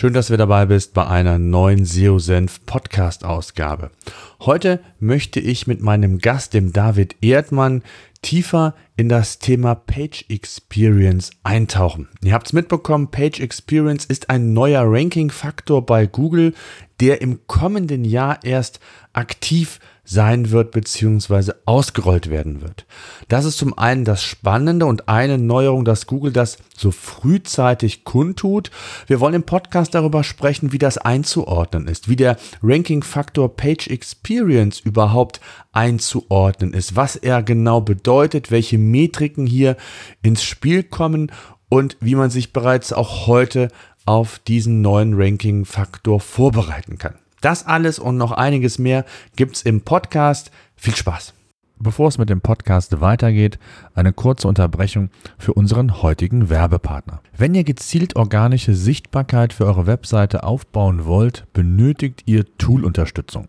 Schön, dass du dabei bist bei einer neuen SEO-Senf Podcast-Ausgabe. Heute möchte ich mit meinem Gast, dem David Erdmann, tiefer in das Thema Page Experience eintauchen. Ihr habt es mitbekommen, Page Experience ist ein neuer Ranking-Faktor bei Google, der im kommenden Jahr erst aktiv sein wird bzw. ausgerollt werden wird. Das ist zum einen das Spannende und eine Neuerung, dass Google das so frühzeitig kundtut. Wir wollen im Podcast darüber sprechen, wie das einzuordnen ist, wie der Ranking-Faktor Page Experience überhaupt einzuordnen ist, was er genau bedeutet, welche Metriken hier ins Spiel kommen und wie man sich bereits auch heute auf diesen neuen Ranking-Faktor vorbereiten kann. Das alles und noch einiges mehr gibt's im Podcast. Viel Spaß! Bevor es mit dem Podcast weitergeht, eine kurze Unterbrechung für unseren heutigen Werbepartner. Wenn ihr gezielt organische Sichtbarkeit für eure Webseite aufbauen wollt, benötigt ihr Tool-Unterstützung.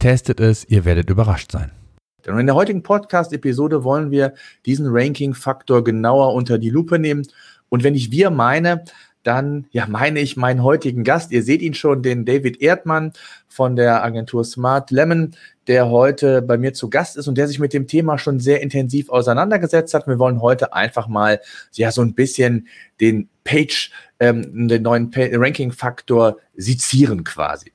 testet es, ihr werdet überrascht sein. Und in der heutigen Podcast-Episode wollen wir diesen Ranking-Faktor genauer unter die Lupe nehmen. Und wenn ich wir meine, dann ja, meine ich meinen heutigen Gast. Ihr seht ihn schon, den David Erdmann von der Agentur Smart Lemon, der heute bei mir zu Gast ist und der sich mit dem Thema schon sehr intensiv auseinandergesetzt hat. Wir wollen heute einfach mal ja so ein bisschen den Page, ähm, den neuen Ranking-Faktor sezieren quasi.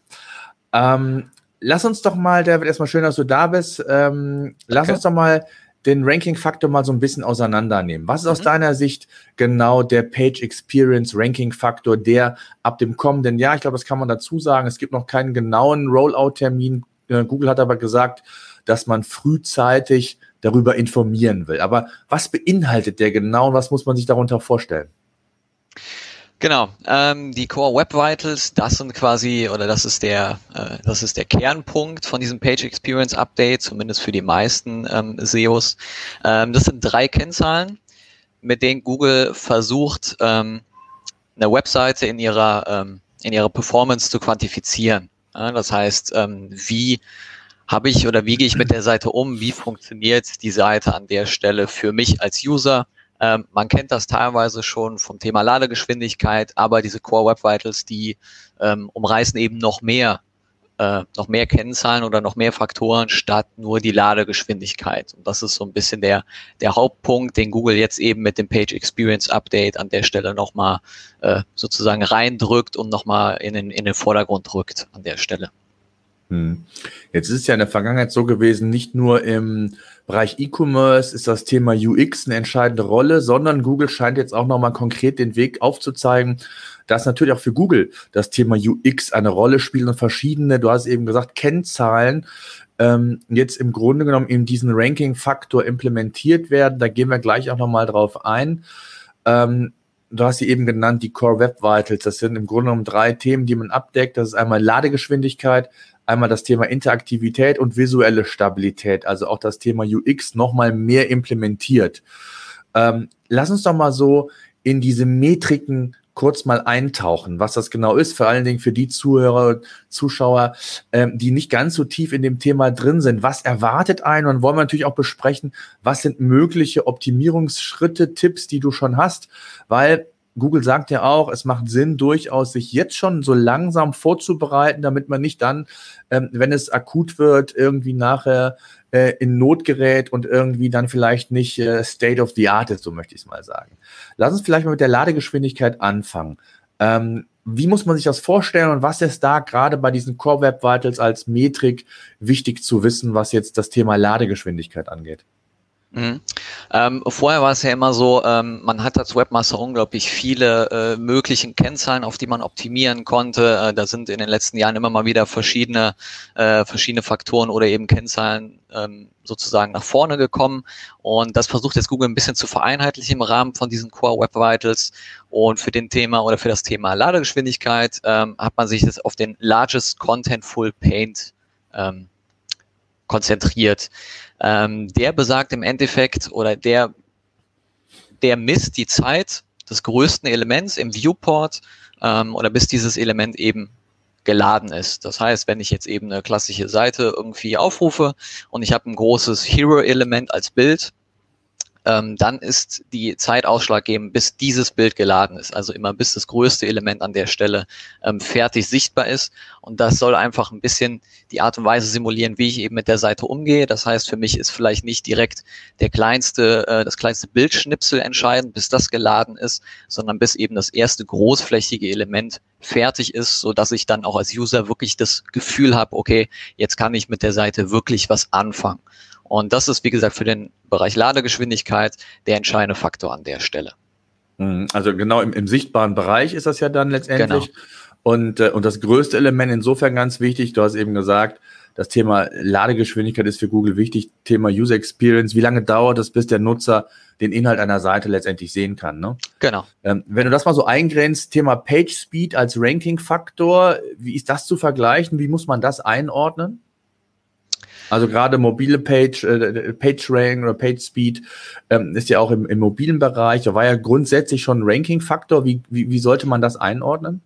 Ähm, lass uns doch mal, David, erstmal schön, dass du da bist. Ähm, lass uns doch mal den Ranking-Faktor mal so ein bisschen auseinandernehmen. Was ist mhm. aus deiner Sicht genau der Page Experience Ranking-Faktor, der ab dem kommenden Jahr, ich glaube, das kann man dazu sagen, es gibt noch keinen genauen Rollout-Termin. Äh, Google hat aber gesagt, dass man frühzeitig darüber informieren will. Aber was beinhaltet der genau und was muss man sich darunter vorstellen? Genau, ähm, die Core Web Vitals, das sind quasi, oder das ist der, äh, das ist der Kernpunkt von diesem Page Experience Update, zumindest für die meisten ähm, SEOs. Ähm, das sind drei Kennzahlen, mit denen Google versucht, ähm, eine Webseite in ihrer, ähm, in ihrer Performance zu quantifizieren. Ja, das heißt, ähm, wie habe ich oder wie gehe ich mit der Seite um? Wie funktioniert die Seite an der Stelle für mich als User? Ähm, man kennt das teilweise schon vom Thema Ladegeschwindigkeit, aber diese Core Web Vitals, die ähm, umreißen eben noch mehr, äh, noch mehr Kennzahlen oder noch mehr Faktoren statt nur die Ladegeschwindigkeit. Und das ist so ein bisschen der, der Hauptpunkt, den Google jetzt eben mit dem Page Experience Update an der Stelle nochmal äh, sozusagen reindrückt und nochmal in den, in den Vordergrund rückt an der Stelle. Hm. Jetzt ist es ja in der Vergangenheit so gewesen, nicht nur im Bereich E-Commerce ist das Thema UX eine entscheidende Rolle, sondern Google scheint jetzt auch nochmal konkret den Weg aufzuzeigen, dass natürlich auch für Google das Thema UX eine Rolle spielt und verschiedene, du hast eben gesagt, Kennzahlen ähm, jetzt im Grunde genommen in diesen Ranking-Faktor implementiert werden. Da gehen wir gleich auch nochmal drauf ein. Ähm, du hast sie eben genannt, die Core Web Vitals. Das sind im Grunde genommen drei Themen, die man abdeckt. Das ist einmal Ladegeschwindigkeit, einmal das Thema Interaktivität und visuelle Stabilität, also auch das Thema UX nochmal mehr implementiert. Ähm, lass uns doch mal so in diese Metriken kurz mal eintauchen, was das genau ist, vor allen Dingen für die Zuhörer, Zuschauer, ähm, die nicht ganz so tief in dem Thema drin sind. Was erwartet einen und wollen wir natürlich auch besprechen, was sind mögliche Optimierungsschritte, Tipps, die du schon hast, weil Google sagt ja auch, es macht Sinn, durchaus sich jetzt schon so langsam vorzubereiten, damit man nicht dann, ähm, wenn es akut wird, irgendwie nachher äh, in Not gerät und irgendwie dann vielleicht nicht äh, State of the Art ist, so möchte ich es mal sagen. Lass uns vielleicht mal mit der Ladegeschwindigkeit anfangen. Ähm, wie muss man sich das vorstellen und was ist da gerade bei diesen Core Web Vitals als Metrik wichtig zu wissen, was jetzt das Thema Ladegeschwindigkeit angeht? Mhm. Ähm, vorher war es ja immer so, ähm, man hat als Webmaster unglaublich viele äh, möglichen Kennzahlen, auf die man optimieren konnte. Äh, da sind in den letzten Jahren immer mal wieder verschiedene, äh, verschiedene Faktoren oder eben Kennzahlen ähm, sozusagen nach vorne gekommen. Und das versucht jetzt Google ein bisschen zu vereinheitlichen im Rahmen von diesen Core Web Vitals. Und für den Thema oder für das Thema Ladegeschwindigkeit ähm, hat man sich jetzt auf den Largest Contentful Paint ähm, konzentriert. Ähm, der besagt im Endeffekt oder der, der misst die Zeit des größten Elements im Viewport ähm, oder bis dieses Element eben geladen ist. Das heißt, wenn ich jetzt eben eine klassische Seite irgendwie aufrufe und ich habe ein großes Hero-Element als Bild, ähm, dann ist die Zeit ausschlaggebend, bis dieses Bild geladen ist. Also immer bis das größte Element an der Stelle ähm, fertig sichtbar ist. Und das soll einfach ein bisschen die Art und Weise simulieren, wie ich eben mit der Seite umgehe. Das heißt, für mich ist vielleicht nicht direkt der kleinste, äh, das kleinste Bildschnipsel entscheidend, bis das geladen ist, sondern bis eben das erste großflächige Element fertig ist, so dass ich dann auch als User wirklich das Gefühl habe, okay, jetzt kann ich mit der Seite wirklich was anfangen. Und das ist, wie gesagt, für den Bereich Ladegeschwindigkeit der entscheidende Faktor an der Stelle. Mhm. Also genau im, im sichtbaren Bereich ist das ja dann letztendlich. Genau. Und, äh, und das größte Element insofern ganz wichtig, du hast eben gesagt, das Thema Ladegeschwindigkeit ist für Google wichtig, Thema User Experience. Wie lange dauert es, bis der Nutzer den Inhalt einer Seite letztendlich sehen kann? Ne? Genau. Ähm, wenn du das mal so eingrenzt, Thema Page Speed als Ranking-Faktor, wie ist das zu vergleichen? Wie muss man das einordnen? Also gerade mobile Page, äh, Page Rank oder Page Speed ähm, ist ja auch im, im mobilen Bereich. Da war ja grundsätzlich schon ein Ranking-Faktor. Wie, wie, wie sollte man das einordnen?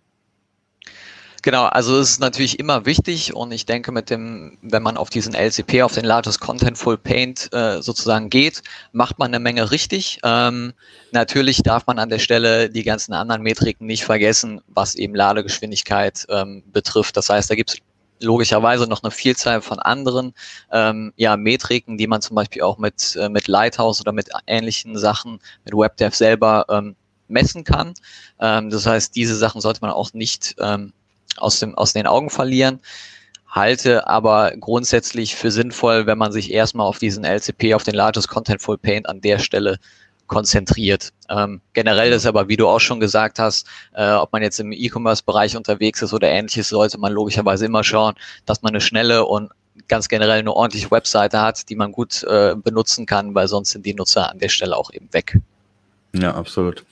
Genau, also es ist natürlich immer wichtig und ich denke mit dem, wenn man auf diesen LCP, auf den Largest Contentful Paint äh, sozusagen geht, macht man eine Menge richtig. Ähm, natürlich darf man an der Stelle die ganzen anderen Metriken nicht vergessen, was eben Ladegeschwindigkeit ähm, betrifft. Das heißt, da gibt es logischerweise noch eine Vielzahl von anderen ähm, ja, Metriken, die man zum Beispiel auch mit, äh, mit Lighthouse oder mit ähnlichen Sachen, mit WebDev selber ähm, messen kann. Ähm, das heißt, diese Sachen sollte man auch nicht ähm, aus, dem, aus den Augen verlieren. Halte aber grundsätzlich für sinnvoll, wenn man sich erstmal auf diesen LCP, auf den Largest Contentful Paint an der Stelle konzentriert. Ähm, generell ist aber, wie du auch schon gesagt hast, äh, ob man jetzt im E-Commerce-Bereich unterwegs ist oder ähnliches, sollte man logischerweise immer schauen, dass man eine schnelle und ganz generell eine ordentliche Webseite hat, die man gut äh, benutzen kann, weil sonst sind die Nutzer an der Stelle auch eben weg. Ja, absolut.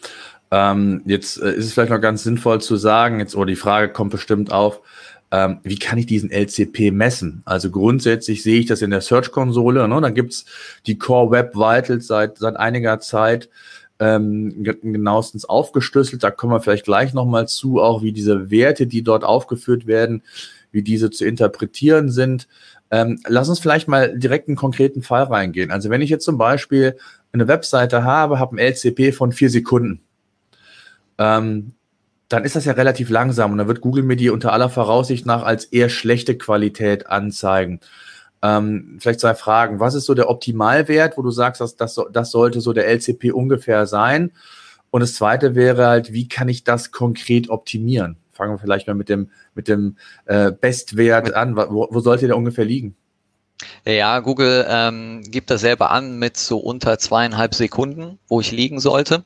Ähm, jetzt äh, ist es vielleicht noch ganz sinnvoll zu sagen, jetzt, oder die Frage kommt bestimmt auf, ähm, wie kann ich diesen LCP messen? Also grundsätzlich sehe ich das in der Search-Konsole. Ne? Da gibt's die Core Web Vitals seit, seit einiger Zeit ähm, genauestens aufgeschlüsselt. Da kommen wir vielleicht gleich nochmal zu, auch wie diese Werte, die dort aufgeführt werden, wie diese zu interpretieren sind. Ähm, lass uns vielleicht mal direkt einen konkreten Fall reingehen. Also wenn ich jetzt zum Beispiel eine Webseite habe, habe ein LCP von vier Sekunden. Ähm, dann ist das ja relativ langsam und dann wird Google mir die unter aller Voraussicht nach als eher schlechte Qualität anzeigen. Ähm, vielleicht zwei Fragen. Was ist so der Optimalwert, wo du sagst, dass das, das sollte so der LCP ungefähr sein? Und das zweite wäre halt, wie kann ich das konkret optimieren? Fangen wir vielleicht mal mit dem, mit dem äh, Bestwert an. Wo, wo sollte der ungefähr liegen? Ja, Google ähm, gibt das selber an mit so unter zweieinhalb Sekunden, wo ich liegen sollte.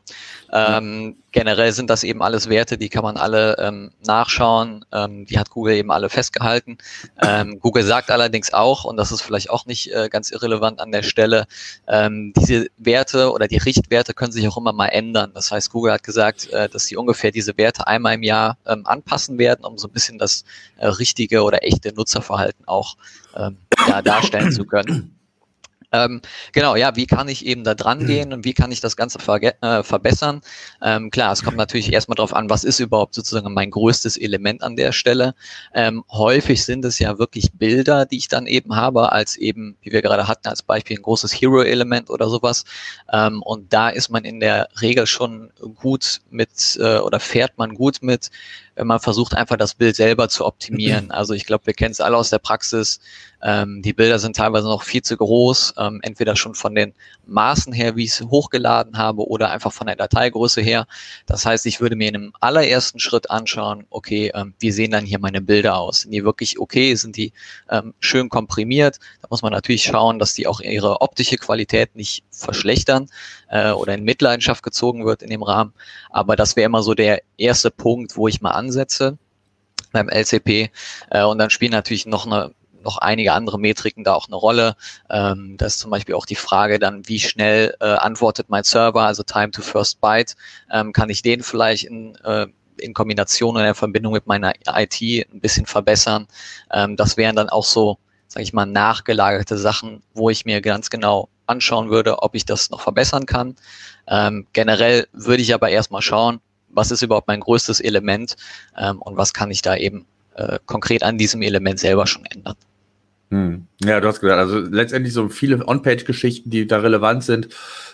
Ähm, generell sind das eben alles Werte, die kann man alle ähm, nachschauen. Ähm, die hat Google eben alle festgehalten. Ähm, Google sagt allerdings auch, und das ist vielleicht auch nicht äh, ganz irrelevant an der Stelle, ähm, diese Werte oder die Richtwerte können sich auch immer mal ändern. Das heißt, Google hat gesagt, äh, dass sie ungefähr diese Werte einmal im Jahr ähm, anpassen werden, um so ein bisschen das äh, richtige oder echte Nutzerverhalten auch ähm, ja, darstellen zu können. Ähm, genau, ja, wie kann ich eben da dran gehen und wie kann ich das Ganze äh, verbessern? Ähm, klar, es kommt natürlich erstmal darauf an, was ist überhaupt sozusagen mein größtes Element an der Stelle. Ähm, häufig sind es ja wirklich Bilder, die ich dann eben habe, als eben, wie wir gerade hatten, als Beispiel ein großes Hero-Element oder sowas. Ähm, und da ist man in der Regel schon gut mit äh, oder fährt man gut mit, man versucht, einfach das Bild selber zu optimieren. Also ich glaube, wir kennen es alle aus der Praxis. Ähm, die Bilder sind teilweise noch viel zu groß, ähm, entweder schon von den Maßen her, wie ich es hochgeladen habe, oder einfach von der Dateigröße her. Das heißt, ich würde mir in einem allerersten Schritt anschauen, okay, ähm, wie sehen dann hier meine Bilder aus? Sind die wirklich okay? Sind die ähm, schön komprimiert? Da muss man natürlich schauen, dass die auch ihre optische Qualität nicht verschlechtern äh, oder in Mitleidenschaft gezogen wird in dem Rahmen. Aber das wäre immer so der erste Punkt, wo ich mal ansetze beim LCP. Äh, und dann spielen natürlich noch eine noch einige andere Metriken da auch eine Rolle. Ähm, das ist zum Beispiel auch die Frage dann, wie schnell äh, antwortet mein Server, also Time to First Byte. Ähm, kann ich den vielleicht in, äh, in Kombination oder in Verbindung mit meiner IT ein bisschen verbessern? Ähm, das wären dann auch so, sage ich mal, nachgelagerte Sachen, wo ich mir ganz genau anschauen würde, ob ich das noch verbessern kann. Ähm, generell würde ich aber erstmal schauen, was ist überhaupt mein größtes Element ähm, und was kann ich da eben äh, konkret an diesem Element selber schon ändern. Hm. Ja, du hast gesagt, also letztendlich so viele On-Page-Geschichten, die da relevant sind.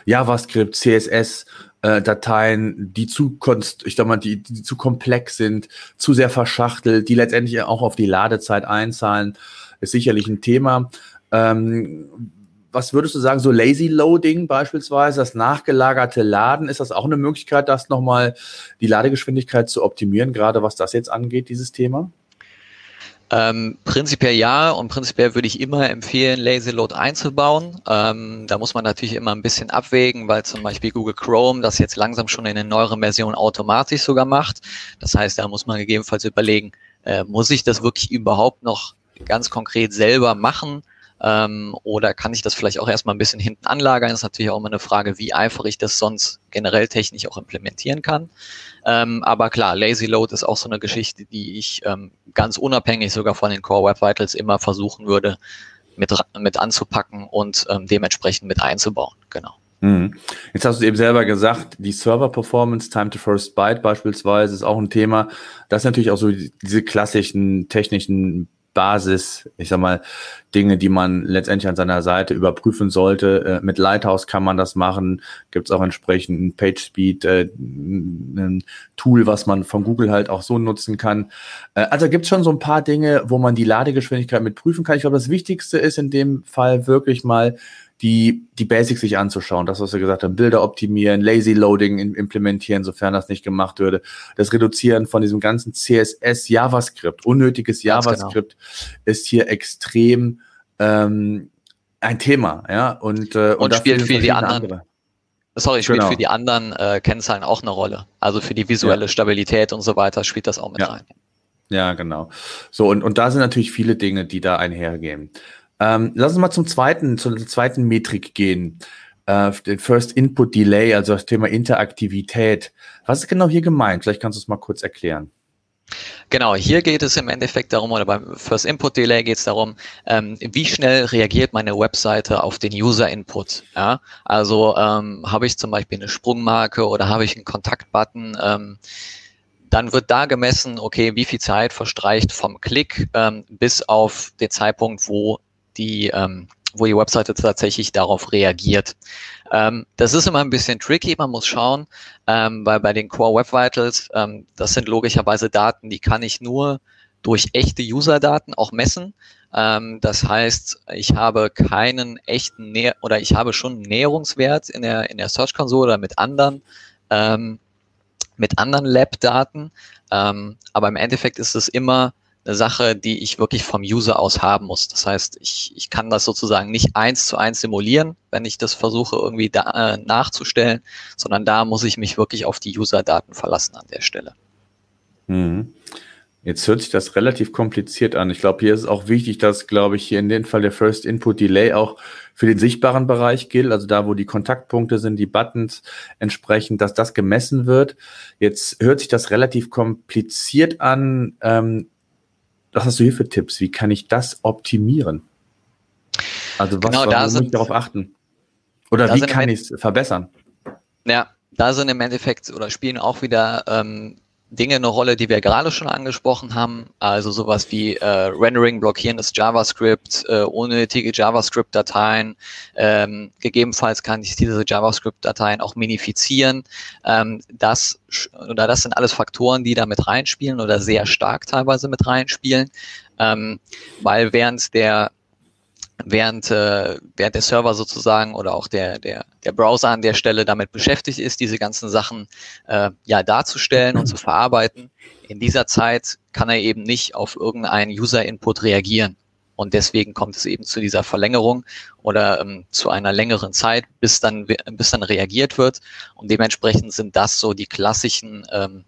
JavaScript, CSS, äh, Dateien, die zu konst, ich sag mal, die, die zu komplex sind, zu sehr verschachtelt, die letztendlich auch auf die Ladezeit einzahlen, ist sicherlich ein Thema. Ähm, was würdest du sagen, so Lazy Loading beispielsweise, das nachgelagerte Laden, ist das auch eine Möglichkeit, das nochmal die Ladegeschwindigkeit zu optimieren, gerade was das jetzt angeht, dieses Thema? Ähm, prinzipiell ja und prinzipiell würde ich immer empfehlen, Lazy Load einzubauen. Ähm, da muss man natürlich immer ein bisschen abwägen, weil zum Beispiel Google Chrome das jetzt langsam schon in den neueren Versionen automatisch sogar macht. Das heißt, da muss man gegebenenfalls überlegen, äh, muss ich das wirklich überhaupt noch ganz konkret selber machen? Ähm, oder kann ich das vielleicht auch erstmal ein bisschen hinten anlagern? Das ist natürlich auch immer eine Frage, wie einfach ich das sonst generell technisch auch implementieren kann. Ähm, aber klar, Lazy Load ist auch so eine Geschichte, die ich ähm, ganz unabhängig sogar von den Core Web Vitals immer versuchen würde, mit, mit anzupacken und ähm, dementsprechend mit einzubauen. Genau. Mhm. Jetzt hast du eben selber gesagt, die Server-Performance, Time to First Byte beispielsweise, ist auch ein Thema. Das sind natürlich auch so diese klassischen technischen Basis, ich sag mal, Dinge, die man letztendlich an seiner Seite überprüfen sollte. Äh, mit Lighthouse kann man das machen. Gibt es auch entsprechend ein PageSpeed, äh, ein Tool, was man von Google halt auch so nutzen kann. Äh, also gibt es schon so ein paar Dinge, wo man die Ladegeschwindigkeit mit prüfen kann. Ich glaube, das Wichtigste ist in dem Fall wirklich mal die, die Basics sich anzuschauen. Das, was wir gesagt haben, Bilder optimieren, Lazy Loading implementieren, sofern das nicht gemacht würde. Das Reduzieren von diesem ganzen CSS, JavaScript, unnötiges genau. JavaScript genau. ist hier extrem ähm, ein Thema, ja. Und, äh, und, und spielt für die anderen. Andere. Sorry, spielt genau. für die anderen äh, Kennzahlen auch eine Rolle. Also für die visuelle ja. Stabilität und so weiter spielt das auch mit ja. rein. Ja, genau. So, und, und da sind natürlich viele Dinge, die da einhergehen. Ähm, lass uns mal zum zweiten, zur zweiten Metrik gehen. Äh, den First Input Delay, also das Thema Interaktivität. Was ist genau hier gemeint? Vielleicht kannst du es mal kurz erklären. Genau, hier geht es im Endeffekt darum, oder beim First Input Delay geht es darum, ähm, wie schnell reagiert meine Webseite auf den User Input. Ja? Also ähm, habe ich zum Beispiel eine Sprungmarke oder habe ich einen Kontaktbutton, ähm, dann wird da gemessen, okay, wie viel Zeit verstreicht vom Klick ähm, bis auf den Zeitpunkt, wo die, ähm, wo die Webseite tatsächlich darauf reagiert. Ähm, das ist immer ein bisschen tricky, man muss schauen, ähm, weil bei den Core Web Vitals, ähm, das sind logischerweise Daten, die kann ich nur durch echte User-Daten auch messen. Ähm, das heißt, ich habe keinen echten Näher oder ich habe schon einen Näherungswert in der, in der Search Console oder mit anderen, ähm, mit anderen Lab-Daten. Ähm, aber im Endeffekt ist es immer eine Sache, die ich wirklich vom User aus haben muss. Das heißt, ich, ich kann das sozusagen nicht eins zu eins simulieren, wenn ich das versuche irgendwie da, äh, nachzustellen, sondern da muss ich mich wirklich auf die User-Daten verlassen an der Stelle. Mhm. Jetzt hört sich das relativ kompliziert an. Ich glaube, hier ist es auch wichtig, dass, glaube ich, hier in dem Fall der First Input Delay auch für den sichtbaren Bereich gilt, also da, wo die Kontaktpunkte sind, die Buttons entsprechend, dass das gemessen wird. Jetzt hört sich das relativ kompliziert an. Ähm, was hast du hier für Tipps? Wie kann ich das optimieren? Also was genau, da muss ich darauf achten? Oder wie kann ich es verbessern? Ja, da sind im Endeffekt oder spielen auch wieder ähm, Dinge eine Rolle, die wir gerade schon angesprochen haben, also sowas wie äh, Rendering, blockierendes JavaScript, äh, unnötige JavaScript-Dateien. Ähm, gegebenenfalls kann ich diese JavaScript-Dateien auch minifizieren. Ähm, das oder das sind alles Faktoren, die da mit reinspielen oder sehr stark teilweise mit reinspielen, ähm, weil während der während, äh, während der Server sozusagen oder auch der, der, der Browser an der Stelle damit beschäftigt ist, diese ganzen Sachen äh, ja darzustellen und zu verarbeiten. In dieser Zeit kann er eben nicht auf irgendeinen User-Input reagieren. Und deswegen kommt es eben zu dieser Verlängerung oder ähm, zu einer längeren Zeit, bis dann, bis dann reagiert wird. Und dementsprechend sind das so die klassischen ähm,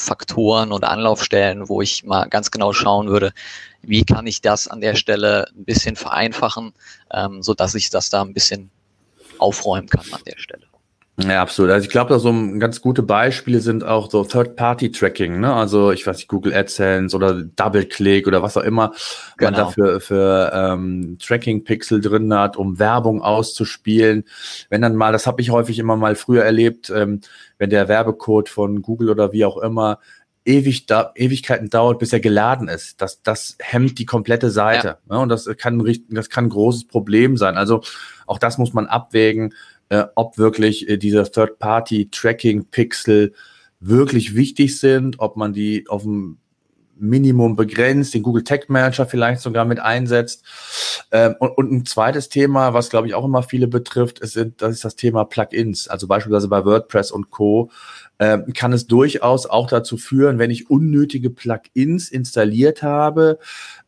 Faktoren und Anlaufstellen, wo ich mal ganz genau schauen würde, wie kann ich das an der Stelle ein bisschen vereinfachen, ähm, so dass ich das da ein bisschen aufräumen kann an der Stelle. Ja, absolut. Also ich glaube, da so ganz gute Beispiele sind auch so Third-Party-Tracking, ne? Also ich weiß nicht, Google AdSense oder DoubleClick oder was auch immer genau. man dafür für ähm, Tracking-Pixel drin hat, um Werbung auszuspielen. Wenn dann mal, das habe ich häufig immer mal früher erlebt, ähm, wenn der Werbecode von Google oder wie auch immer ewig da, Ewigkeiten dauert, bis er geladen ist. Das, das hemmt die komplette Seite. Ja. Ne? Und das kann, das kann ein großes Problem sein. Also auch das muss man abwägen äh, ob wirklich äh, diese Third-Party-Tracking-Pixel wirklich wichtig sind, ob man die auf dem Minimum begrenzt, den Google Tag Manager vielleicht sogar mit einsetzt. Ähm, und, und, ein zweites Thema, was glaube ich auch immer viele betrifft, ist, das ist das Thema Plugins. Also beispielsweise bei WordPress und Co. Ähm, kann es durchaus auch dazu führen, wenn ich unnötige Plugins installiert habe,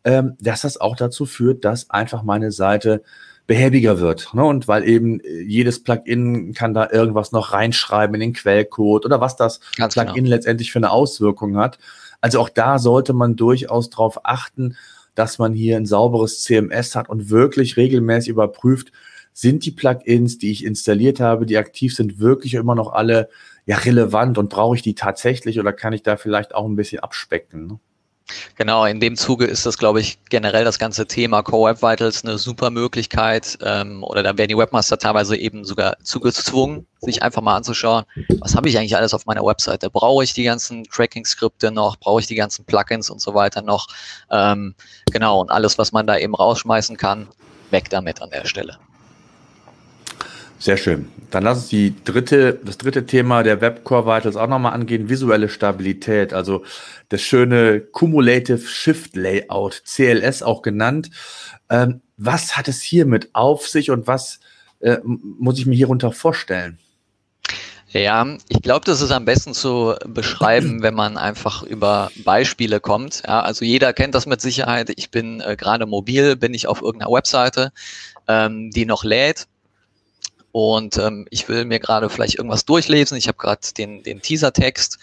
ähm, dass das auch dazu führt, dass einfach meine Seite behäbiger wird. Ne? Und weil eben äh, jedes Plugin kann da irgendwas noch reinschreiben in den Quellcode oder was das Ganz Plugin genau. letztendlich für eine Auswirkung hat. Also auch da sollte man durchaus darauf achten, dass man hier ein sauberes CMS hat und wirklich regelmäßig überprüft, sind die Plugins, die ich installiert habe, die aktiv sind, wirklich immer noch alle ja relevant und brauche ich die tatsächlich oder kann ich da vielleicht auch ein bisschen abspecken? Ne? Genau, in dem Zuge ist das, glaube ich, generell das ganze Thema Core Web Vitals eine super Möglichkeit. Ähm, oder da werden die Webmaster teilweise eben sogar zugezwungen, sich einfach mal anzuschauen, was habe ich eigentlich alles auf meiner Webseite? Brauche ich die ganzen Tracking-Skripte noch? Brauche ich die ganzen Plugins und so weiter noch? Ähm, genau, und alles, was man da eben rausschmeißen kann, weg damit an der Stelle. Sehr schön. Dann lass uns die dritte, das dritte Thema der Webcore Vitals auch nochmal angehen, visuelle Stabilität, also das schöne Cumulative Shift Layout, CLS auch genannt. Ähm, was hat es hiermit auf sich und was äh, muss ich mir hierunter vorstellen? Ja, ich glaube, das ist am besten zu beschreiben, wenn man einfach über Beispiele kommt. Ja, also jeder kennt das mit Sicherheit. Ich bin äh, gerade mobil, bin ich auf irgendeiner Webseite, ähm, die noch lädt und ähm, ich will mir gerade vielleicht irgendwas durchlesen. Ich habe gerade den, den Teaser-Text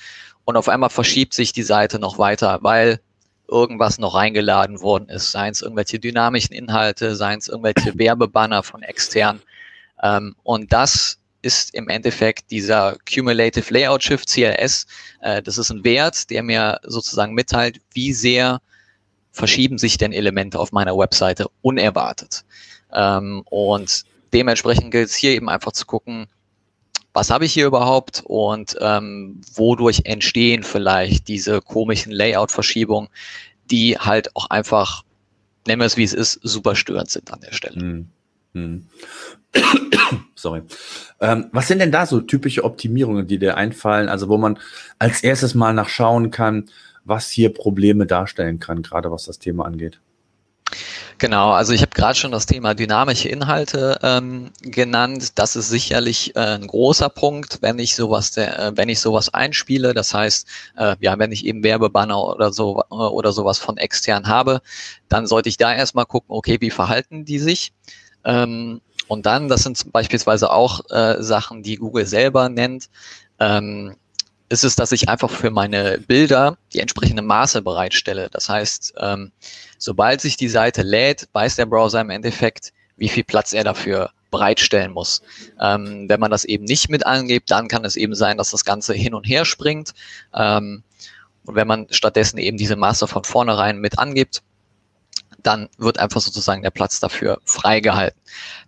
und auf einmal verschiebt sich die Seite noch weiter, weil irgendwas noch reingeladen worden ist, seien es irgendwelche dynamischen Inhalte, seien es irgendwelche Werbebanner von extern. Ähm, und das ist im Endeffekt dieser Cumulative Layout Shift CLS. Äh, das ist ein Wert, der mir sozusagen mitteilt, wie sehr verschieben sich denn Elemente auf meiner Webseite unerwartet. Ähm, und dementsprechend gilt es hier eben einfach zu gucken, was habe ich hier überhaupt und ähm, wodurch entstehen vielleicht diese komischen Layout-Verschiebungen, die halt auch einfach, nennen wir es wie es ist, super störend sind an der Stelle. Hm. Hm. Sorry. Ähm, was sind denn da so typische Optimierungen, die dir einfallen, also wo man als erstes mal nachschauen kann, was hier Probleme darstellen kann, gerade was das Thema angeht? Genau, also ich habe gerade schon das Thema dynamische Inhalte ähm, genannt. Das ist sicherlich äh, ein großer Punkt, wenn ich sowas, der, äh, wenn ich sowas einspiele. Das heißt, äh, ja, wenn ich eben Werbebanner oder so äh, oder sowas von extern habe, dann sollte ich da erstmal gucken, okay, wie verhalten die sich? Ähm, und dann, das sind beispielsweise auch äh, Sachen, die Google selber nennt. Ähm, ist es, dass ich einfach für meine Bilder die entsprechende Maße bereitstelle. Das heißt, ähm, sobald sich die Seite lädt, weiß der Browser im Endeffekt, wie viel Platz er dafür bereitstellen muss. Ähm, wenn man das eben nicht mit angibt, dann kann es eben sein, dass das Ganze hin und her springt. Ähm, und wenn man stattdessen eben diese Maße von vornherein mit angibt, dann wird einfach sozusagen der Platz dafür freigehalten.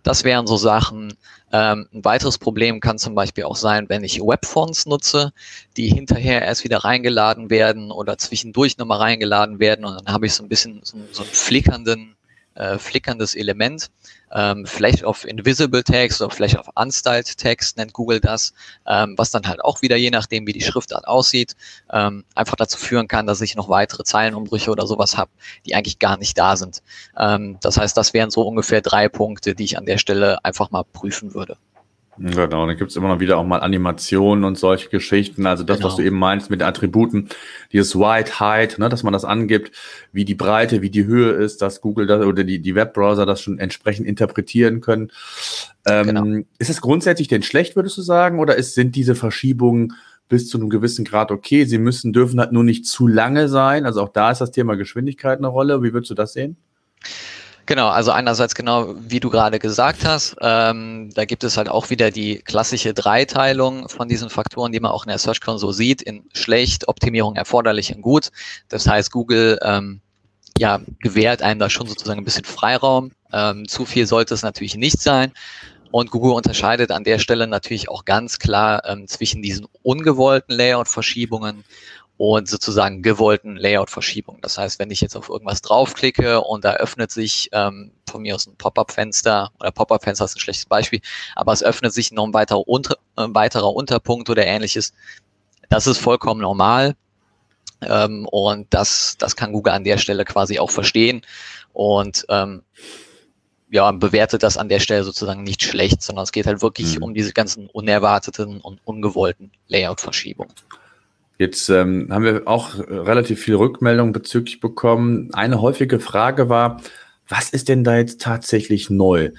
Das wären so Sachen. Ähm, ein weiteres Problem kann zum Beispiel auch sein, wenn ich Webfonts nutze, die hinterher erst wieder reingeladen werden oder zwischendurch nochmal reingeladen werden und dann habe ich so ein bisschen so, so einen flickernden äh, flickerndes Element. Ähm, vielleicht auf Invisible Text oder vielleicht auf Unstyled Text nennt Google das, ähm, was dann halt auch wieder, je nachdem wie die Schriftart aussieht, ähm, einfach dazu führen kann, dass ich noch weitere Zeilenumbrüche oder sowas habe, die eigentlich gar nicht da sind. Ähm, das heißt, das wären so ungefähr drei Punkte, die ich an der Stelle einfach mal prüfen würde. Genau, dann gibt's immer noch wieder auch mal Animationen und solche Geschichten. Also das, genau. was du eben meinst mit den Attributen, dieses Wide Height, ne, dass man das angibt, wie die Breite, wie die Höhe ist, dass Google das oder die, die Webbrowser das schon entsprechend interpretieren können. Ähm, genau. Ist es grundsätzlich denn schlecht, würdest du sagen, oder ist, sind diese Verschiebungen bis zu einem gewissen Grad okay? Sie müssen, dürfen halt nur nicht zu lange sein. Also auch da ist das Thema Geschwindigkeit eine Rolle. Wie würdest du das sehen? Genau, also einerseits genau, wie du gerade gesagt hast, ähm, da gibt es halt auch wieder die klassische Dreiteilung von diesen Faktoren, die man auch in der Search Console sieht, in schlecht, Optimierung erforderlich und gut. Das heißt, Google ähm, ja, gewährt einem da schon sozusagen ein bisschen Freiraum. Ähm, zu viel sollte es natürlich nicht sein. Und Google unterscheidet an der Stelle natürlich auch ganz klar ähm, zwischen diesen ungewollten Layout-Verschiebungen und sozusagen gewollten Layout-Verschiebung. Das heißt, wenn ich jetzt auf irgendwas draufklicke und da öffnet sich ähm, von mir aus ein Pop-up-Fenster oder Pop-up-Fenster ist ein schlechtes Beispiel, aber es öffnet sich noch ein weiterer, unter, äh, weiterer Unterpunkt oder ähnliches. Das ist vollkommen normal ähm, und das, das kann Google an der Stelle quasi auch verstehen und ähm, ja, bewertet das an der Stelle sozusagen nicht schlecht, sondern es geht halt wirklich mhm. um diese ganzen unerwarteten und ungewollten Layout-Verschiebungen. Jetzt ähm, haben wir auch relativ viel Rückmeldung bezüglich bekommen. Eine häufige Frage war, was ist denn da jetzt tatsächlich neu?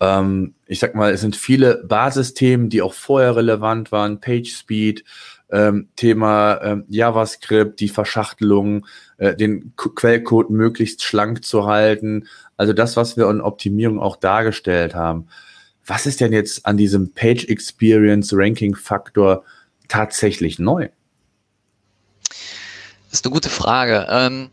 Ähm, ich sag mal, es sind viele Basisthemen, die auch vorher relevant waren, PageSpeed, ähm, Thema ähm, JavaScript, die Verschachtelung, äh, den K Quellcode möglichst schlank zu halten. Also das, was wir in Optimierung auch dargestellt haben. Was ist denn jetzt an diesem Page Experience Ranking Faktor tatsächlich neu? Das ist eine gute Frage. Ähm,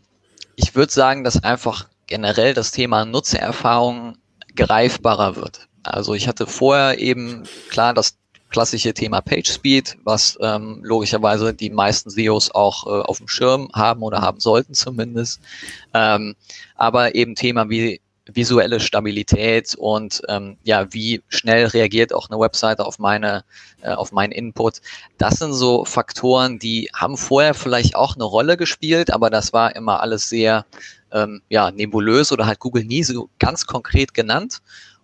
ich würde sagen, dass einfach generell das Thema Nutzererfahrung greifbarer wird. Also ich hatte vorher eben klar das klassische Thema PageSpeed, was ähm, logischerweise die meisten SEOs auch äh, auf dem Schirm haben oder haben sollten zumindest. Ähm, aber eben Thema wie visuelle Stabilität und ähm, ja, wie schnell reagiert auch eine Webseite auf meine, äh, auf meinen Input. Das sind so Faktoren, die haben vorher vielleicht auch eine Rolle gespielt, aber das war immer alles sehr ähm, ja, nebulös oder hat Google nie so ganz konkret genannt.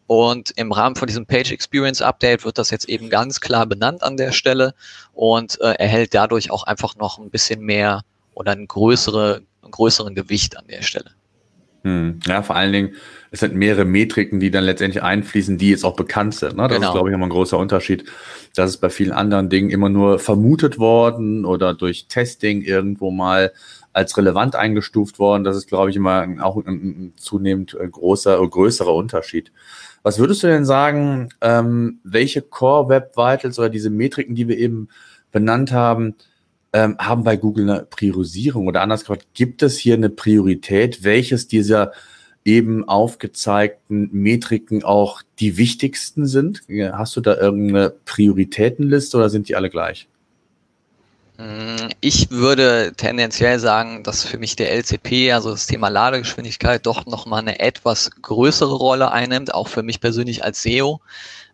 Und im Rahmen von diesem Page Experience Update wird das jetzt eben ganz klar benannt an der Stelle und äh, erhält dadurch auch einfach noch ein bisschen mehr oder ein größere, ein größeren Gewicht an der Stelle. Hm. Ja, vor allen Dingen, es sind mehrere Metriken, die dann letztendlich einfließen, die jetzt auch bekannt sind. Ne? Das genau. ist, glaube ich, immer ein großer Unterschied. Das ist bei vielen anderen Dingen immer nur vermutet worden oder durch Testing irgendwo mal als relevant eingestuft worden. Das ist, glaube ich, immer auch ein, ein zunehmend äh, großer, größerer Unterschied. Was würdest du denn sagen, ähm, welche Core Web Vitals oder diese Metriken, die wir eben benannt haben, ähm, haben bei Google eine Priorisierung oder anders gesagt, gibt es hier eine Priorität, welches dieser eben aufgezeigten Metriken auch die wichtigsten sind? Hast du da irgendeine Prioritätenliste oder sind die alle gleich? Mm, ich würde tendenziell sagen, dass für mich der LCP, also das Thema Ladegeschwindigkeit, doch nochmal eine etwas größere Rolle einnimmt, auch für mich persönlich als SEO,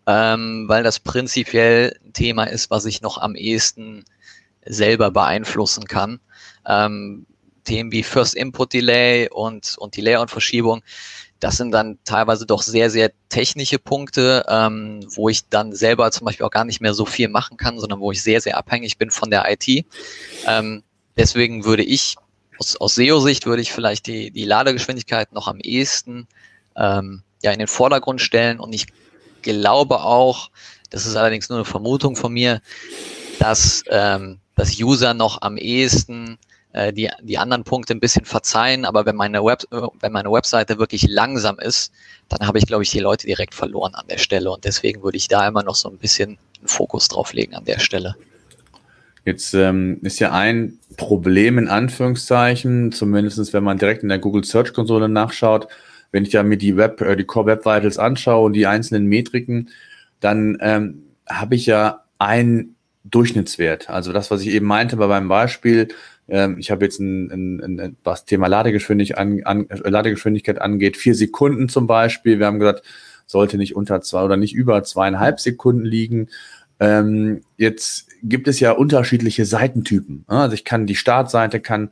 ähm, weil das prinzipiell ein Thema ist, was ich noch am ehesten selber beeinflussen kann. Ähm, Themen wie First Input Delay und, und die Layout-Verschiebung, das sind dann teilweise doch sehr, sehr technische Punkte, ähm, wo ich dann selber zum Beispiel auch gar nicht mehr so viel machen kann, sondern wo ich sehr, sehr abhängig bin von der IT. Ähm, deswegen würde ich, aus, aus SEO-Sicht würde ich vielleicht die, die Ladegeschwindigkeit noch am ehesten ähm, ja, in den Vordergrund stellen. Und ich glaube auch, das ist allerdings nur eine Vermutung von mir, dass ähm, das User noch am ehesten äh, die, die anderen Punkte ein bisschen verzeihen, aber wenn meine, Web, wenn meine Webseite wirklich langsam ist, dann habe ich, glaube ich, die Leute direkt verloren an der Stelle. Und deswegen würde ich da immer noch so ein bisschen einen Fokus drauf legen an der Stelle. Jetzt ähm, ist ja ein Problem in Anführungszeichen, zumindest wenn man direkt in der Google Search Konsole nachschaut, wenn ich ja mir die Web, äh, die Core Web Vitals anschaue und die einzelnen Metriken, dann ähm, habe ich ja einen Durchschnittswert. Also das, was ich eben meinte bei meinem Beispiel, ähm, ich habe jetzt ein, ein, ein, was Thema Ladegeschwindigkeit, an, an, Ladegeschwindigkeit angeht, vier Sekunden zum Beispiel. Wir haben gesagt, sollte nicht unter zwei oder nicht über zweieinhalb Sekunden liegen. Ähm, jetzt gibt es ja unterschiedliche Seitentypen. Also ich kann die Startseite kann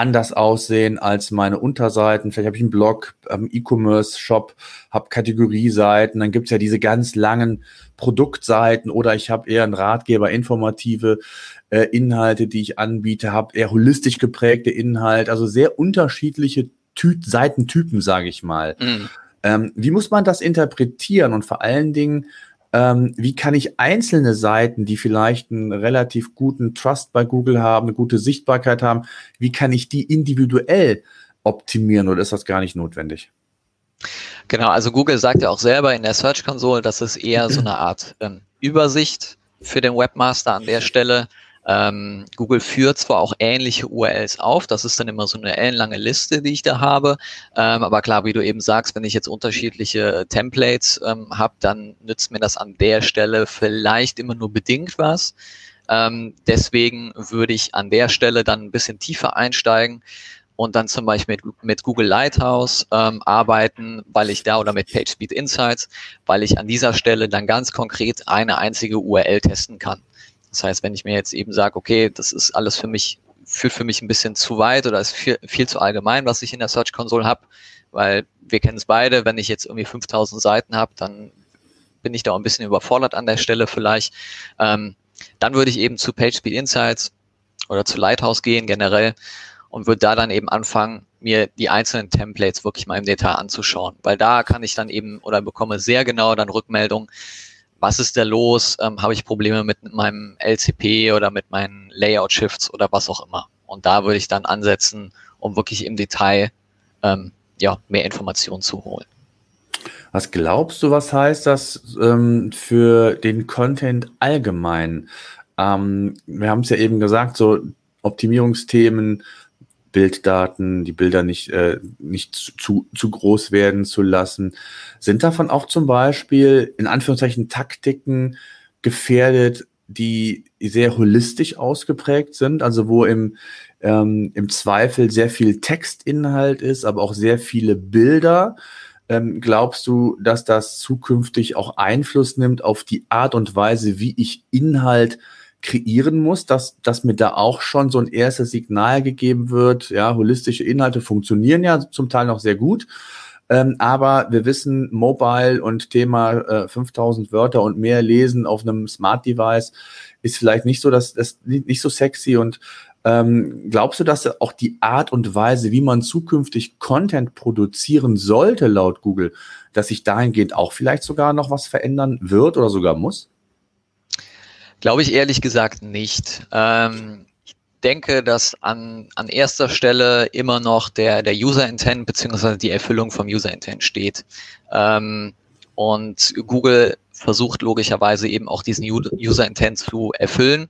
anders aussehen als meine Unterseiten. Vielleicht habe ich einen Blog, einen E-Commerce-Shop, habe Kategorieseiten. Dann gibt es ja diese ganz langen Produktseiten oder ich habe eher einen Ratgeber, informative äh, Inhalte, die ich anbiete, habe eher holistisch geprägte Inhalte, also sehr unterschiedliche Ty Seitentypen, sage ich mal. Mhm. Ähm, wie muss man das interpretieren und vor allen Dingen, ähm, wie kann ich einzelne Seiten, die vielleicht einen relativ guten Trust bei Google haben, eine gute Sichtbarkeit haben, wie kann ich die individuell optimieren oder ist das gar nicht notwendig? Genau, also Google sagt ja auch selber in der Search Console, dass es eher so eine Art ähm, Übersicht für den Webmaster an der Stelle. Ähm, Google führt zwar auch ähnliche URLs auf, das ist dann immer so eine ellenlange Liste, die ich da habe, ähm, aber klar, wie du eben sagst, wenn ich jetzt unterschiedliche Templates ähm, habe, dann nützt mir das an der Stelle vielleicht immer nur bedingt was. Ähm, deswegen würde ich an der Stelle dann ein bisschen tiefer einsteigen und dann zum Beispiel mit, mit Google Lighthouse ähm, arbeiten, weil ich da oder mit PageSpeed Insights, weil ich an dieser Stelle dann ganz konkret eine einzige URL testen kann. Das heißt, wenn ich mir jetzt eben sage, okay, das ist alles für mich, führt für mich ein bisschen zu weit oder ist viel, viel zu allgemein, was ich in der Search Console habe, weil wir kennen es beide, wenn ich jetzt irgendwie 5000 Seiten habe, dann bin ich da auch ein bisschen überfordert an der Stelle vielleicht. Ähm, dann würde ich eben zu PageSpeed Insights oder zu Lighthouse gehen generell und würde da dann eben anfangen, mir die einzelnen Templates wirklich mal im Detail anzuschauen, weil da kann ich dann eben oder bekomme sehr genau dann Rückmeldungen, was ist da los, ähm, habe ich Probleme mit meinem LCP oder mit meinen Layout-Shifts oder was auch immer. Und da würde ich dann ansetzen, um wirklich im Detail ähm, ja, mehr Informationen zu holen. Was glaubst du, was heißt das ähm, für den Content allgemein? Ähm, wir haben es ja eben gesagt, so Optimierungsthemen, Bilddaten, die Bilder nicht, äh, nicht zu, zu groß werden zu lassen. Sind davon auch zum Beispiel in Anführungszeichen Taktiken gefährdet, die sehr holistisch ausgeprägt sind, also wo im, ähm, im Zweifel sehr viel Textinhalt ist, aber auch sehr viele Bilder. Ähm, glaubst du, dass das zukünftig auch Einfluss nimmt auf die Art und Weise, wie ich Inhalt kreieren muss, dass, dass mir da auch schon so ein erstes Signal gegeben wird. Ja, holistische Inhalte funktionieren ja zum Teil noch sehr gut. Ähm, aber wir wissen, Mobile und Thema äh, 5000 Wörter und mehr lesen auf einem Smart Device ist vielleicht nicht so, dass das nicht so sexy und ähm, glaubst du, dass auch die Art und Weise, wie man zukünftig Content produzieren sollte, laut Google, dass sich dahingehend auch vielleicht sogar noch was verändern wird oder sogar muss? Glaube ich ehrlich gesagt nicht. Ähm, ich denke, dass an, an erster Stelle immer noch der, der User Intent beziehungsweise die Erfüllung vom User Intent steht. Ähm, und Google versucht logischerweise eben auch diesen User Intent zu erfüllen.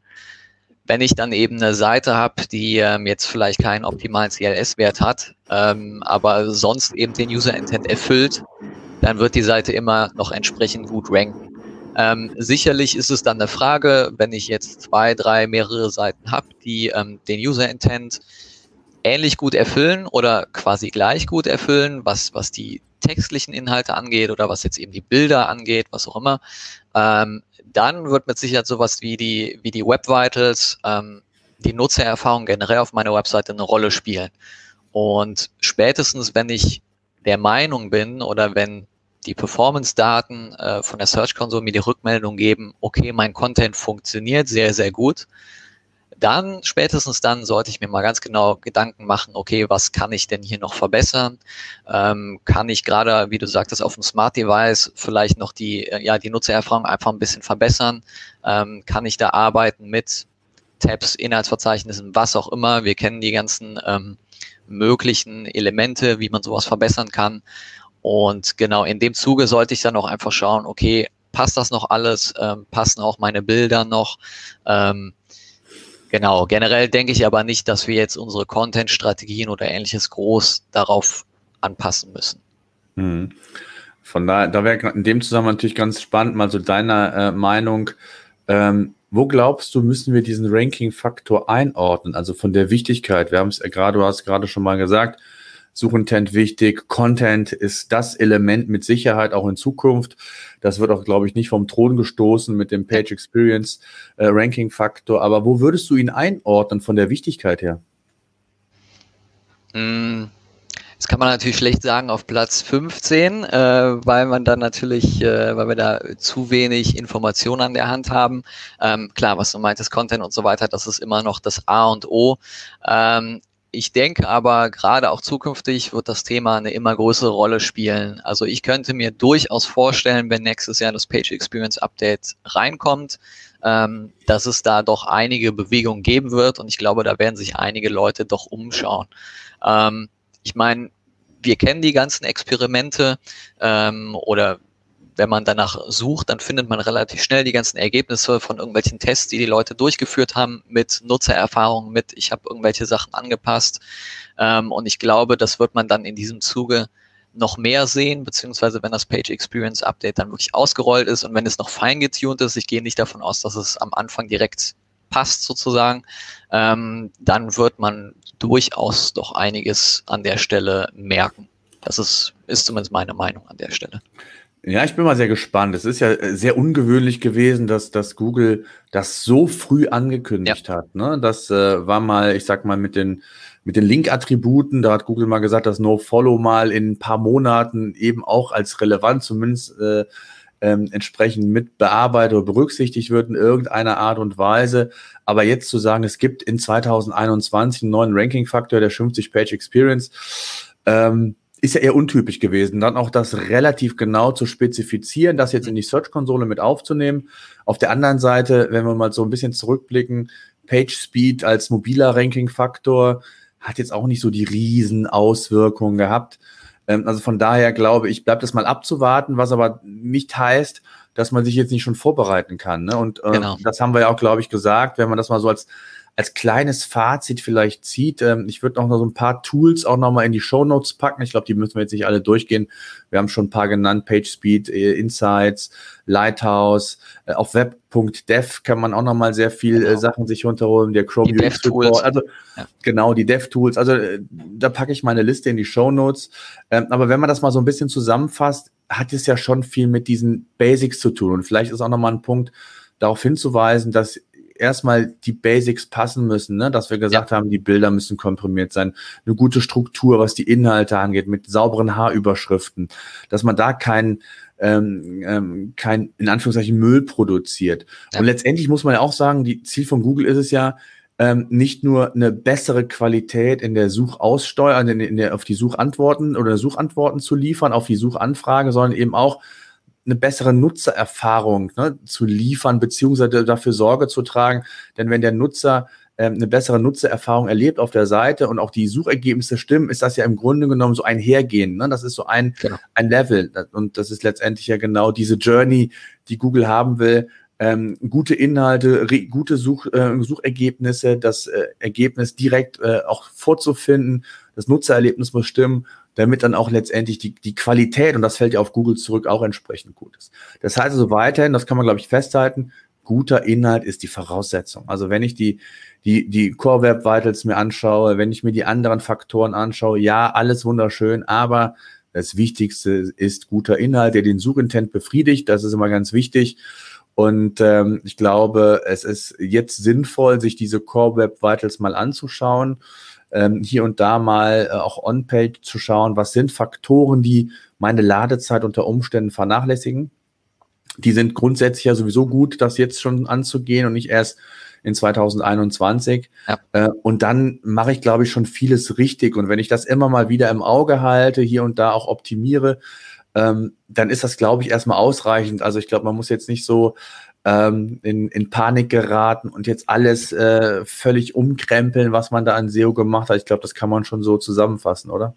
Wenn ich dann eben eine Seite habe, die ähm, jetzt vielleicht keinen optimalen CLS-Wert hat, ähm, aber sonst eben den User Intent erfüllt, dann wird die Seite immer noch entsprechend gut ranken. Ähm, sicherlich ist es dann eine Frage, wenn ich jetzt zwei, drei, mehrere Seiten habe, die ähm, den User Intent ähnlich gut erfüllen oder quasi gleich gut erfüllen, was, was die textlichen Inhalte angeht oder was jetzt eben die Bilder angeht, was auch immer, ähm, dann wird mit Sicherheit sowas wie die, wie die Web Vitals, ähm, die Nutzererfahrung generell auf meiner Webseite eine Rolle spielen. Und spätestens, wenn ich der Meinung bin oder wenn die Performance-Daten äh, von der Search Console mir die Rückmeldung geben, okay, mein Content funktioniert sehr, sehr gut, dann, spätestens dann, sollte ich mir mal ganz genau Gedanken machen, okay, was kann ich denn hier noch verbessern? Ähm, kann ich gerade, wie du sagtest, auf dem Smart Device vielleicht noch die, äh, ja, die Nutzererfahrung einfach ein bisschen verbessern? Ähm, kann ich da arbeiten mit Tabs, Inhaltsverzeichnissen, was auch immer? Wir kennen die ganzen ähm, möglichen Elemente, wie man sowas verbessern kann. Und genau in dem Zuge sollte ich dann auch einfach schauen, okay, passt das noch alles? Ähm, passen auch meine Bilder noch? Ähm, genau, generell denke ich aber nicht, dass wir jetzt unsere Content-Strategien oder ähnliches groß darauf anpassen müssen. Hm. Von daher, da wäre in dem Zusammenhang natürlich ganz spannend, mal so deiner äh, Meinung, ähm, wo glaubst du, müssen wir diesen Ranking-Faktor einordnen? Also von der Wichtigkeit. Wir haben es gerade, du hast gerade schon mal gesagt, Suchintent wichtig, Content ist das Element mit Sicherheit auch in Zukunft. Das wird auch, glaube ich, nicht vom Thron gestoßen mit dem Page Experience äh, Ranking Faktor. Aber wo würdest du ihn einordnen von der Wichtigkeit her? Mm, das kann man natürlich schlecht sagen auf Platz 15, äh, weil man dann natürlich, äh, weil wir da zu wenig Informationen an der Hand haben. Ähm, klar, was du meintest, Content und so weiter, das ist immer noch das A und O. Ähm, ich denke aber gerade auch zukünftig wird das Thema eine immer größere Rolle spielen. Also ich könnte mir durchaus vorstellen, wenn nächstes Jahr das Page Experience Update reinkommt, ähm, dass es da doch einige Bewegungen geben wird und ich glaube, da werden sich einige Leute doch umschauen. Ähm, ich meine, wir kennen die ganzen Experimente ähm, oder wenn man danach sucht, dann findet man relativ schnell die ganzen Ergebnisse von irgendwelchen Tests, die die Leute durchgeführt haben, mit Nutzererfahrung, mit ich habe irgendwelche Sachen angepasst. Ähm, und ich glaube, das wird man dann in diesem Zuge noch mehr sehen, beziehungsweise wenn das Page Experience Update dann wirklich ausgerollt ist und wenn es noch fein getuned ist, ich gehe nicht davon aus, dass es am Anfang direkt passt sozusagen, ähm, dann wird man durchaus doch einiges an der Stelle merken. Das ist, ist zumindest meine Meinung an der Stelle. Ja, ich bin mal sehr gespannt. Es ist ja äh, sehr ungewöhnlich gewesen, dass, dass Google das so früh angekündigt ja. hat. Ne? Das äh, war mal, ich sag mal, mit den, mit den Link-Attributen, da hat Google mal gesagt, dass No-Follow mal in ein paar Monaten eben auch als relevant zumindest äh, ähm, entsprechend mit bearbeitet oder berücksichtigt wird in irgendeiner Art und Weise. Aber jetzt zu sagen, es gibt in 2021 einen neuen Ranking-Faktor, der 50 Page Experience, ähm, ist ja eher untypisch gewesen. Dann auch das relativ genau zu spezifizieren, das jetzt in die Search-Konsole mit aufzunehmen. Auf der anderen Seite, wenn wir mal so ein bisschen zurückblicken, Page Speed als mobiler Ranking-Faktor hat jetzt auch nicht so die riesen Auswirkungen gehabt. Ähm, also von daher glaube ich, bleibt es mal abzuwarten, was aber nicht heißt, dass man sich jetzt nicht schon vorbereiten kann. Ne? Und äh, genau. das haben wir ja auch, glaube ich, gesagt, wenn man das mal so als als kleines Fazit vielleicht zieht. Ähm, ich würde noch so ein paar Tools auch noch mal in die Show Notes packen. Ich glaube, die müssen wir jetzt nicht alle durchgehen. Wir haben schon ein paar genannt: PageSpeed, äh, Insights, Lighthouse. Äh, auf web.dev kann man auch noch mal sehr viel äh, genau. Sachen sich runterholen. Der Chrome die Report. Also ja. genau die Dev Tools. Also äh, da packe ich meine Liste in die Show Notes. Ähm, aber wenn man das mal so ein bisschen zusammenfasst, hat es ja schon viel mit diesen Basics zu tun. Und vielleicht ist auch noch mal ein Punkt, darauf hinzuweisen, dass erstmal die Basics passen müssen, ne? dass wir gesagt ja. haben, die Bilder müssen komprimiert sein, eine gute Struktur, was die Inhalte angeht, mit sauberen Haarüberschriften, dass man da kein, ähm, ähm, kein in Anführungszeichen Müll produziert. Ja. Und letztendlich muss man ja auch sagen, die Ziel von Google ist es ja, ähm, nicht nur eine bessere Qualität in der Suchaussteuer, in, in der, auf die Suchantworten oder Suchantworten zu liefern, auf die Suchanfrage, sondern eben auch eine bessere Nutzererfahrung ne, zu liefern, beziehungsweise dafür Sorge zu tragen. Denn wenn der Nutzer ähm, eine bessere Nutzererfahrung erlebt auf der Seite und auch die Suchergebnisse stimmen, ist das ja im Grunde genommen so ein Hergehen. Ne? Das ist so ein, genau. ein Level. Und das ist letztendlich ja genau diese Journey, die Google haben will. Ähm, gute Inhalte, gute Such, äh, Suchergebnisse, das äh, Ergebnis direkt äh, auch vorzufinden, das Nutzererlebnis muss stimmen damit dann auch letztendlich die, die Qualität, und das fällt ja auf Google zurück, auch entsprechend gut ist. Das heißt also weiterhin, das kann man, glaube ich, festhalten, guter Inhalt ist die Voraussetzung. Also wenn ich die, die, die Core Web Vitals mir anschaue, wenn ich mir die anderen Faktoren anschaue, ja, alles wunderschön, aber das Wichtigste ist guter Inhalt, der den Suchintent befriedigt. Das ist immer ganz wichtig. Und ähm, ich glaube, es ist jetzt sinnvoll, sich diese Core Web Vitals mal anzuschauen, ähm, hier und da mal äh, auch on-page zu schauen, was sind Faktoren, die meine Ladezeit unter Umständen vernachlässigen. Die sind grundsätzlich ja sowieso gut, das jetzt schon anzugehen und nicht erst in 2021. Ja. Äh, und dann mache ich, glaube ich, schon vieles richtig. Und wenn ich das immer mal wieder im Auge halte, hier und da auch optimiere, ähm, dann ist das, glaube ich, erstmal ausreichend. Also ich glaube, man muss jetzt nicht so ähm, in, in Panik geraten und jetzt alles äh, völlig umkrempeln, was man da an SEO gemacht hat. Ich glaube, das kann man schon so zusammenfassen, oder?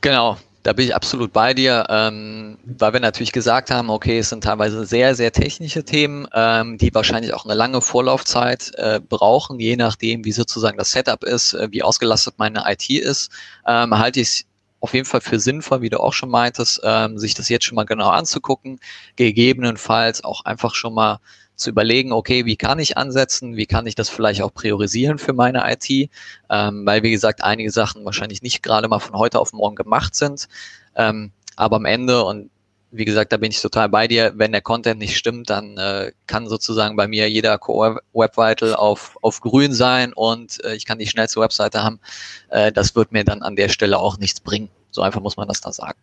Genau, da bin ich absolut bei dir, ähm, weil wir natürlich gesagt haben, okay, es sind teilweise sehr, sehr technische Themen, ähm, die wahrscheinlich auch eine lange Vorlaufzeit äh, brauchen, je nachdem, wie sozusagen das Setup ist, äh, wie ausgelastet meine IT ist, ähm, halte ich auf jeden Fall für sinnvoll, wie du auch schon meintest, ähm, sich das jetzt schon mal genau anzugucken, gegebenenfalls auch einfach schon mal zu überlegen, okay, wie kann ich ansetzen, wie kann ich das vielleicht auch priorisieren für meine IT, ähm, weil wie gesagt einige Sachen wahrscheinlich nicht gerade mal von heute auf morgen gemacht sind, ähm, aber am Ende und wie gesagt, da bin ich total bei dir. Wenn der Content nicht stimmt, dann äh, kann sozusagen bei mir jeder Core Web Vital auf, auf grün sein und äh, ich kann die schnellste Webseite haben. Äh, das wird mir dann an der Stelle auch nichts bringen. So einfach muss man das da sagen.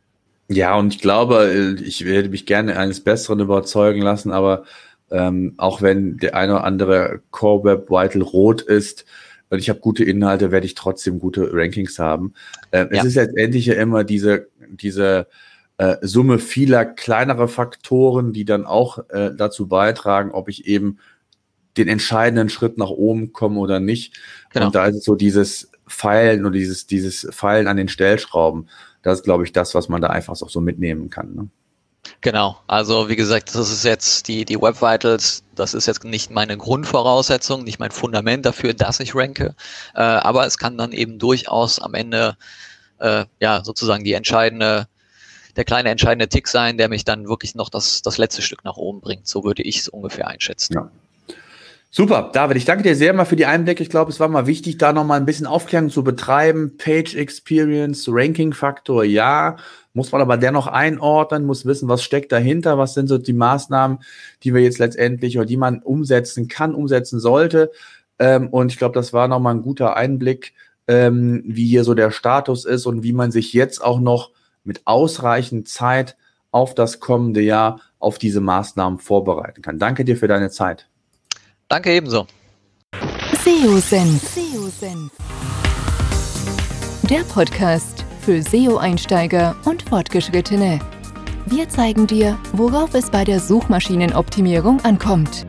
Ja, und ich glaube, ich werde mich gerne eines Besseren überzeugen lassen, aber ähm, auch wenn der eine oder andere Core Web Vital rot ist, und ich habe gute Inhalte, werde ich trotzdem gute Rankings haben. Ähm, ja. Es ist letztendlich ja immer diese, diese äh, Summe vieler kleinerer Faktoren, die dann auch äh, dazu beitragen, ob ich eben den entscheidenden Schritt nach oben komme oder nicht. Genau. Und da ist es so dieses Pfeilen oder dieses, dieses Pfeilen an den Stellschrauben. Das ist, glaube ich, das, was man da einfach auch so mitnehmen kann. Ne? Genau, also wie gesagt, das ist jetzt die, die Web Vitals, das ist jetzt nicht meine Grundvoraussetzung, nicht mein Fundament dafür, dass ich ranke, äh, aber es kann dann eben durchaus am Ende äh, ja sozusagen die entscheidende der kleine entscheidende Tick sein, der mich dann wirklich noch das, das letzte Stück nach oben bringt. So würde ich es ungefähr einschätzen. Ja. Super, David, ich danke dir sehr mal für die Einblicke. Ich glaube, es war mal wichtig, da noch mal ein bisschen Aufklärung zu betreiben. Page Experience, Ranking Faktor, ja. Muss man aber dennoch einordnen, muss wissen, was steckt dahinter, was sind so die Maßnahmen, die wir jetzt letztendlich oder die man umsetzen kann, umsetzen sollte. Ähm, und ich glaube, das war noch mal ein guter Einblick, ähm, wie hier so der Status ist und wie man sich jetzt auch noch mit ausreichend Zeit auf das kommende Jahr, auf diese Maßnahmen vorbereiten kann. Danke dir für deine Zeit. Danke ebenso. SEO-Senf. Der Podcast für SEO-Einsteiger und Fortgeschrittene. Wir zeigen dir, worauf es bei der Suchmaschinenoptimierung ankommt.